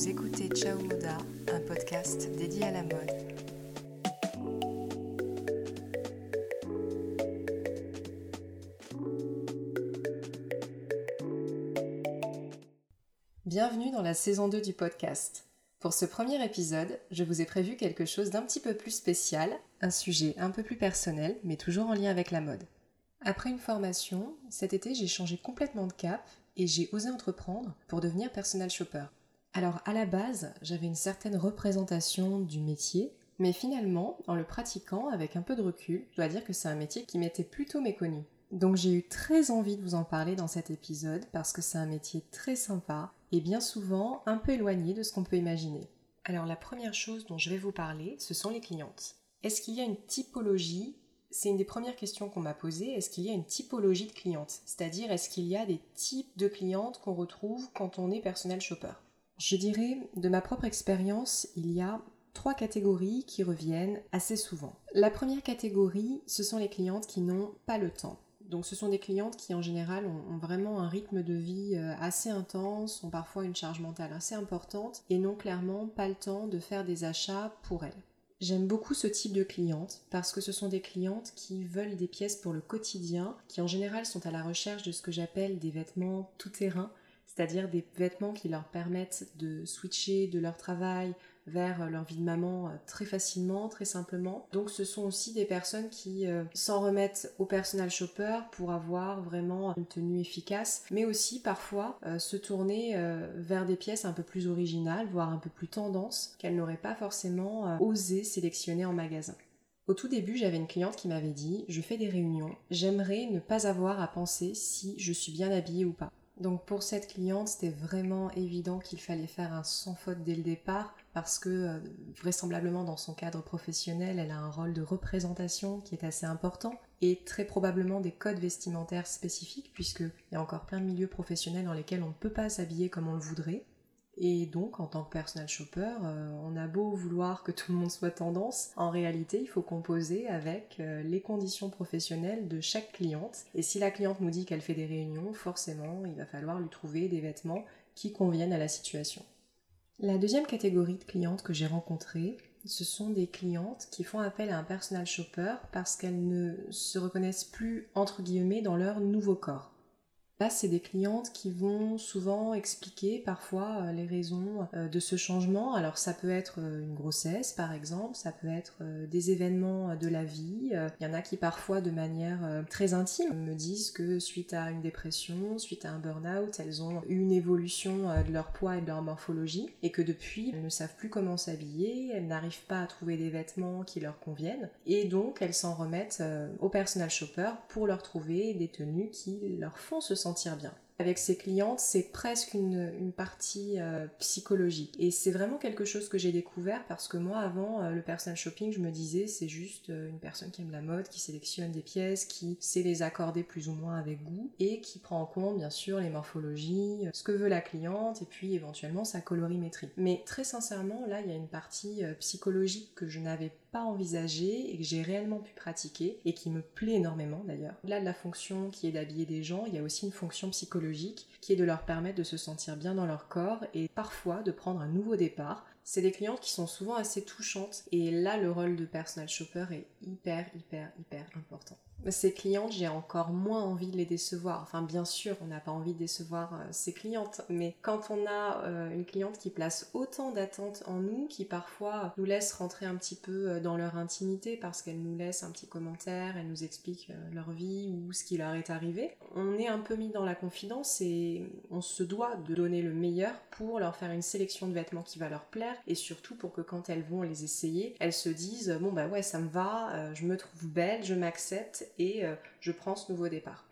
Vous écoutez Ciao Moda, un podcast dédié à la mode. Bienvenue dans la saison 2 du podcast. Pour ce premier épisode, je vous ai prévu quelque chose d'un petit peu plus spécial, un sujet un peu plus personnel, mais toujours en lien avec la mode. Après une formation, cet été j'ai changé complètement de cap et j'ai osé entreprendre pour devenir personal shopper. Alors à la base, j'avais une certaine représentation du métier, mais finalement, en le pratiquant avec un peu de recul, je dois dire que c'est un métier qui m'était plutôt méconnu. Donc j'ai eu très envie de vous en parler dans cet épisode parce que c'est un métier très sympa et bien souvent un peu éloigné de ce qu'on peut imaginer. Alors la première chose dont je vais vous parler, ce sont les clientes. Est-ce qu'il y a une typologie? C'est une des premières questions qu'on m'a posées. Est-ce qu'il y a une typologie de clientes? C'est-à-dire, est-ce qu'il y a des types de clientes qu'on retrouve quand on est personnel shopper? Je dirais, de ma propre expérience, il y a trois catégories qui reviennent assez souvent. La première catégorie, ce sont les clientes qui n'ont pas le temps. Donc ce sont des clientes qui en général ont, vraiment un rythme de vie euh, assez intense, ont parfois une charge mentale assez importante et n'ont clairement pas le temps de faire des achats pour elles. J'aime beaucoup ce type de clientes parce que ce sont des clientes qui veulent des pièces pour le quotidien, qui en général sont à la recherche de ce que j'appelle des vêtements tout terrain, c'est-à-dire des vêtements qui leur permettent de switcher de leur travail vers leur vie de maman euh, très facilement, très simplement. Donc ce sont aussi des personnes qui euh, s'en remettent au personal shopper pour avoir vraiment une tenue efficace, mais aussi parfois euh, se tourner vers des pièces un peu plus originales, voire un peu plus tendance, qu'elles n'auraient pas forcément osé sélectionner en magasin. Au tout début, j'avais une cliente qui m'avait dit Je fais des réunions, j'aimerais ne pas avoir à penser si je suis bien habillée ou pas. Donc pour cette cliente, c'était vraiment évident qu'il fallait faire un sans faute dès le départ parce que euh, vraisemblablement dans son cadre professionnel, elle a un rôle de représentation qui est assez important et très probablement des codes vestimentaires spécifiques puisqu'il y a encore plein de milieux professionnels dans lesquels on ne peut pas s'habiller comme on le voudrait. Et donc, en tant que personal shopper, euh, on a beau vouloir que tout le monde soit tendance, en réalité, il faut composer avec euh, les conditions professionnelles de chaque cliente. Et si la cliente nous dit qu'elle fait des réunions, forcément, il va falloir lui trouver des vêtements qui conviennent à la situation. La deuxième catégorie de clientes que j'ai rencontrées, ce sont des clientes qui font appel à un personal shopper parce qu'elles ne se reconnaissent plus, entre guillemets, dans leur nouveau corps. Là, c'est des clientes qui vont souvent expliquer parfois euh, les raisons euh, de ce changement. Alors ça peut être euh, une grossesse par exemple, ça peut être des événements de la vie. Il y en a qui parfois de manière très intime me disent que suite à une dépression, suite à un burn-out, elles ont eu une évolution de leur poids et de leur morphologie et que depuis elles ne savent plus comment s'habiller, elles n'arrivent pas à trouver des vêtements qui leur conviennent et donc elles s'en remettent au personal shopper pour leur trouver des tenues qui leur font se sentir bien. Avec ses clientes, c'est presque une, partie euh, psychologique. Et c'est vraiment quelque chose que j'ai découvert parce que moi, avant, euh, le personal shopping, je me disais, c'est juste euh, une personne qui aime la mode, qui sélectionne des pièces, qui sait les accorder plus ou moins avec goût et qui prend en compte, bien sûr, les morphologies, ce que veut la cliente et puis éventuellement sa colorimétrie. Mais très sincèrement, là, il y a une partie psychologique que je n'avais pas envisagé et que j'ai réellement pu pratiquer et qui me plaît énormément d'ailleurs. Là de la fonction qui est d'habiller des gens, il y a aussi une fonction psychologique qui est de leur permettre de se sentir bien dans leur corps et parfois de prendre un nouveau départ. C'est des clientes qui sont souvent assez touchantes et là le rôle de personal shopper est hyper hyper hyper important ces clientes, j'ai encore moins envie de les décevoir. Enfin, bien sûr, on n'a pas envie de décevoir euh, ses clientes, mais quand on a euh, une cliente qui place autant d'attentes en nous, qui parfois nous laisse rentrer un petit peu euh, dans leur intimité parce qu'elle nous laisse un petit commentaire, elle nous explique leur vie ou ce qui leur est arrivé, on est un peu mis dans la confidence et on se doit de donner le meilleur pour leur faire une sélection de vêtements qui va leur plaire et surtout pour que quand elles vont les essayer, elles se disent bon bah ouais ça me va, je me trouve belle, je m'accepte et euh, je prends ce nouveau départ.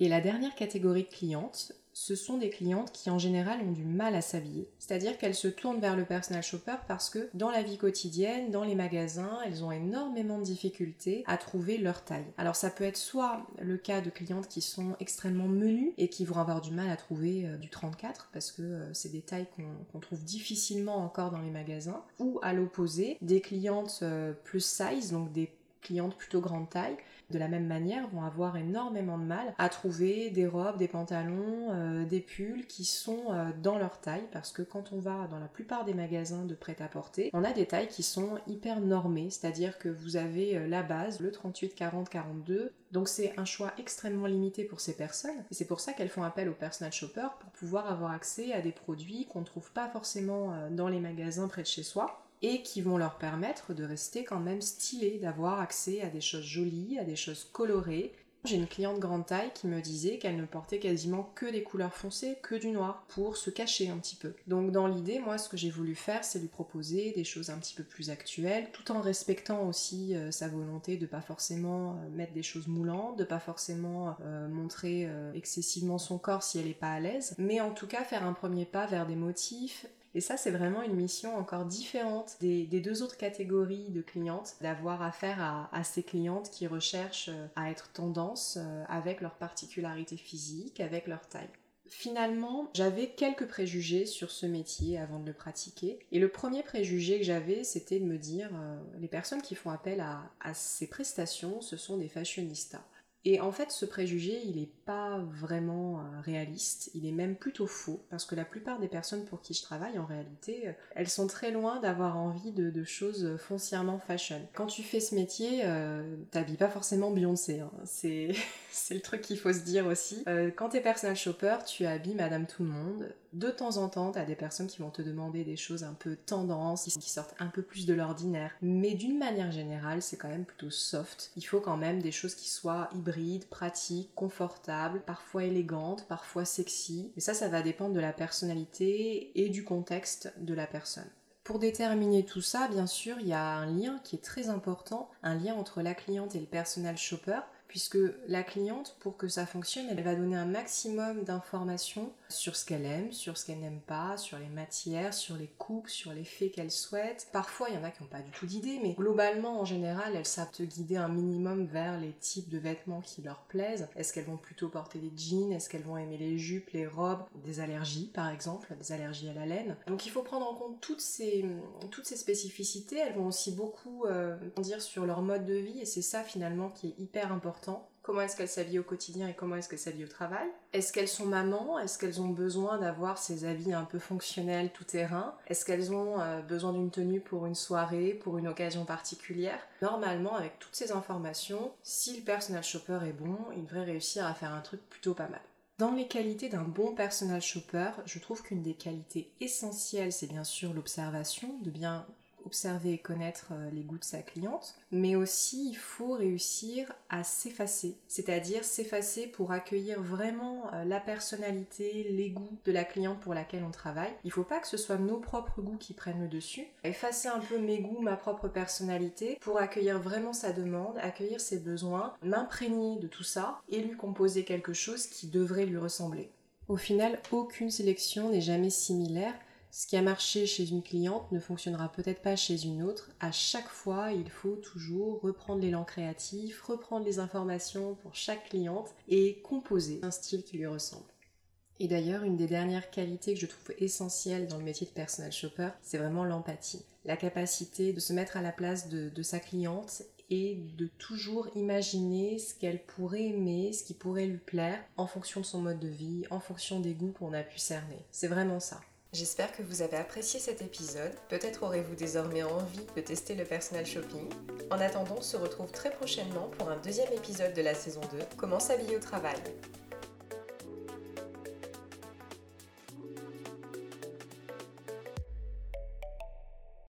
Et la dernière catégorie de clientes, ce sont des clientes qui en général ont du mal à s'habiller. C'est-à-dire qu'elles se tournent vers le personal shopper parce que dans la vie quotidienne, dans les magasins, elles ont énormément de difficultés à trouver leur taille. Alors ça peut être soit le cas de clientes qui sont extrêmement menues et qui vont avoir du mal à trouver euh, du 34 parce que euh, c'est des tailles qu'on trouve difficilement encore dans les magasins, ou à l'opposé, des clientes plus size, donc des clientes plutôt grande taille de la même manière, vont avoir énormément de mal à trouver des robes, des pantalons, euh, des pulls qui sont euh, dans leur taille, parce que quand on va dans la plupart des magasins de prêt-à-porter, on a des tailles qui sont hyper normées, c'est-à-dire que vous avez euh, la base, le 38, 40, 42, donc c'est un choix extrêmement limité pour ces personnes, et c'est pour ça qu'elles font appel au personal shopper pour pouvoir avoir accès à des produits qu'on ne trouve pas forcément dans les magasins près de chez soi et qui vont leur permettre de rester quand même stylés, d'avoir accès à des choses jolies, à des choses colorées. J'ai une cliente grande taille qui me disait qu'elle ne portait quasiment que des couleurs foncées, que du noir, pour se cacher un petit peu. Donc dans l'idée, moi ce que j'ai voulu faire, c'est lui proposer des choses un petit peu plus actuelles, tout en respectant aussi euh, sa volonté de pas forcément euh, mettre des choses moulantes, de pas forcément euh, montrer excessivement son corps si elle n'est pas à l'aise, mais en tout cas faire un premier pas vers des motifs et ça, c'est vraiment une mission encore différente des, deux autres catégories de clientes, d'avoir affaire à, ces clientes qui recherchent euh, à être tendance euh, avec leurs particularités physiques, avec leur taille. Finalement, j'avais quelques préjugés sur ce métier avant de le pratiquer. Et le premier préjugé que j'avais, c'était de me dire, euh, les personnes qui font appel à, à ces prestations, ce sont des fashionistas. Et en fait, ce préjugé, il n'est pas vraiment euh, réaliste, il est même plutôt faux, parce que la plupart des personnes pour qui je travaille, en réalité, euh, elles sont très loin d'avoir envie de, choses foncièrement fashion. Quand tu fais ce métier, euh, t'habilles pas forcément Beyoncé, hein. c'est le truc qu'il faut se dire aussi. Euh, quand t'es personal shopper, tu habilles Madame Tout le Monde, de temps en temps, t'as des personnes qui vont te demander des choses un peu tendance, qui sortent un peu plus de l'ordinaire. Mais d'une manière générale, c'est quand même plutôt soft. Il faut quand même des choses qui soient hybrides, pratiques, confortables, parfois élégantes, parfois sexy. Et ça, ça va dépendre de la personnalité et du contexte de la personne. Pour déterminer tout ça, bien sûr, il y a un lien qui est très important, un lien entre la cliente et le personal shopper puisque la cliente, pour que ça fonctionne, elle va donner un maximum d'informations sur ce qu'elle aime, sur ce qu'elle n'aime pas, sur les matières, sur les coupes, sur les faits qu'elle souhaite. Parfois, il y en a qui n'ont pas du tout d'idée, mais globalement, en général, elles savent te guider un minimum vers les types de vêtements qui leur plaisent. Est-ce qu'elles vont plutôt porter des jeans? Est-ce qu'elles vont aimer les jupes, les robes? Des allergies, par exemple, des allergies à la laine. Donc il faut prendre en compte toutes ces, toutes ces spécificités. Elles vont aussi beaucoup euh, dire sur leur mode de vie, et c'est ça finalement qui est hyper important Comment est-ce qu'elles s'habillent au quotidien et comment est-ce qu'elles s'habillent au travail? Est-ce qu'elles sont mamans? Est-ce qu'elles ont besoin d'avoir ces habits un peu fonctionnels tout terrain? Est-ce qu'elles ont euh, besoin d'une tenue pour une soirée, pour une occasion particulière? Normalement, avec toutes ces informations, si le personal shopper est bon, il devrait réussir à faire un truc plutôt pas mal. Dans les qualités d'un bon personal shopper, je trouve qu'une des qualités essentielles, c'est bien sûr l'observation, de bien observer et connaître euh, les goûts de sa cliente, mais aussi il faut réussir à s'effacer, c'est-à-dire s'effacer pour accueillir vraiment euh, la personnalité, les goûts de la cliente pour laquelle on travaille. Il faut pas que ce soit nos propres goûts qui prennent le dessus, effacer un peu mes goûts, ma propre personnalité pour accueillir vraiment sa demande, accueillir ses besoins, m'imprégner de tout ça et lui composer quelque chose qui devrait lui ressembler. Au final, aucune sélection n'est jamais similaire ce qui a marché chez une cliente ne fonctionnera peut-être pas chez une autre. À chaque fois, il faut toujours reprendre l'élan créatif, reprendre les informations pour chaque cliente et composer un style qui lui ressemble. Et d'ailleurs, une des dernières qualités que je trouve essentielles dans le métier de personal shopper, c'est vraiment l'empathie. La capacité de se mettre à la place de, de sa cliente et de toujours imaginer ce qu'elle pourrait aimer, ce qui pourrait lui plaire en fonction de son mode de vie, en fonction des goûts qu'on a pu cerner. C'est vraiment ça. J'espère que vous avez apprécié cet épisode. Peut-être aurez-vous désormais envie de tester le personal shopping. En attendant, on se retrouve très prochainement pour un deuxième épisode de la saison 2, Comment s'habiller au travail?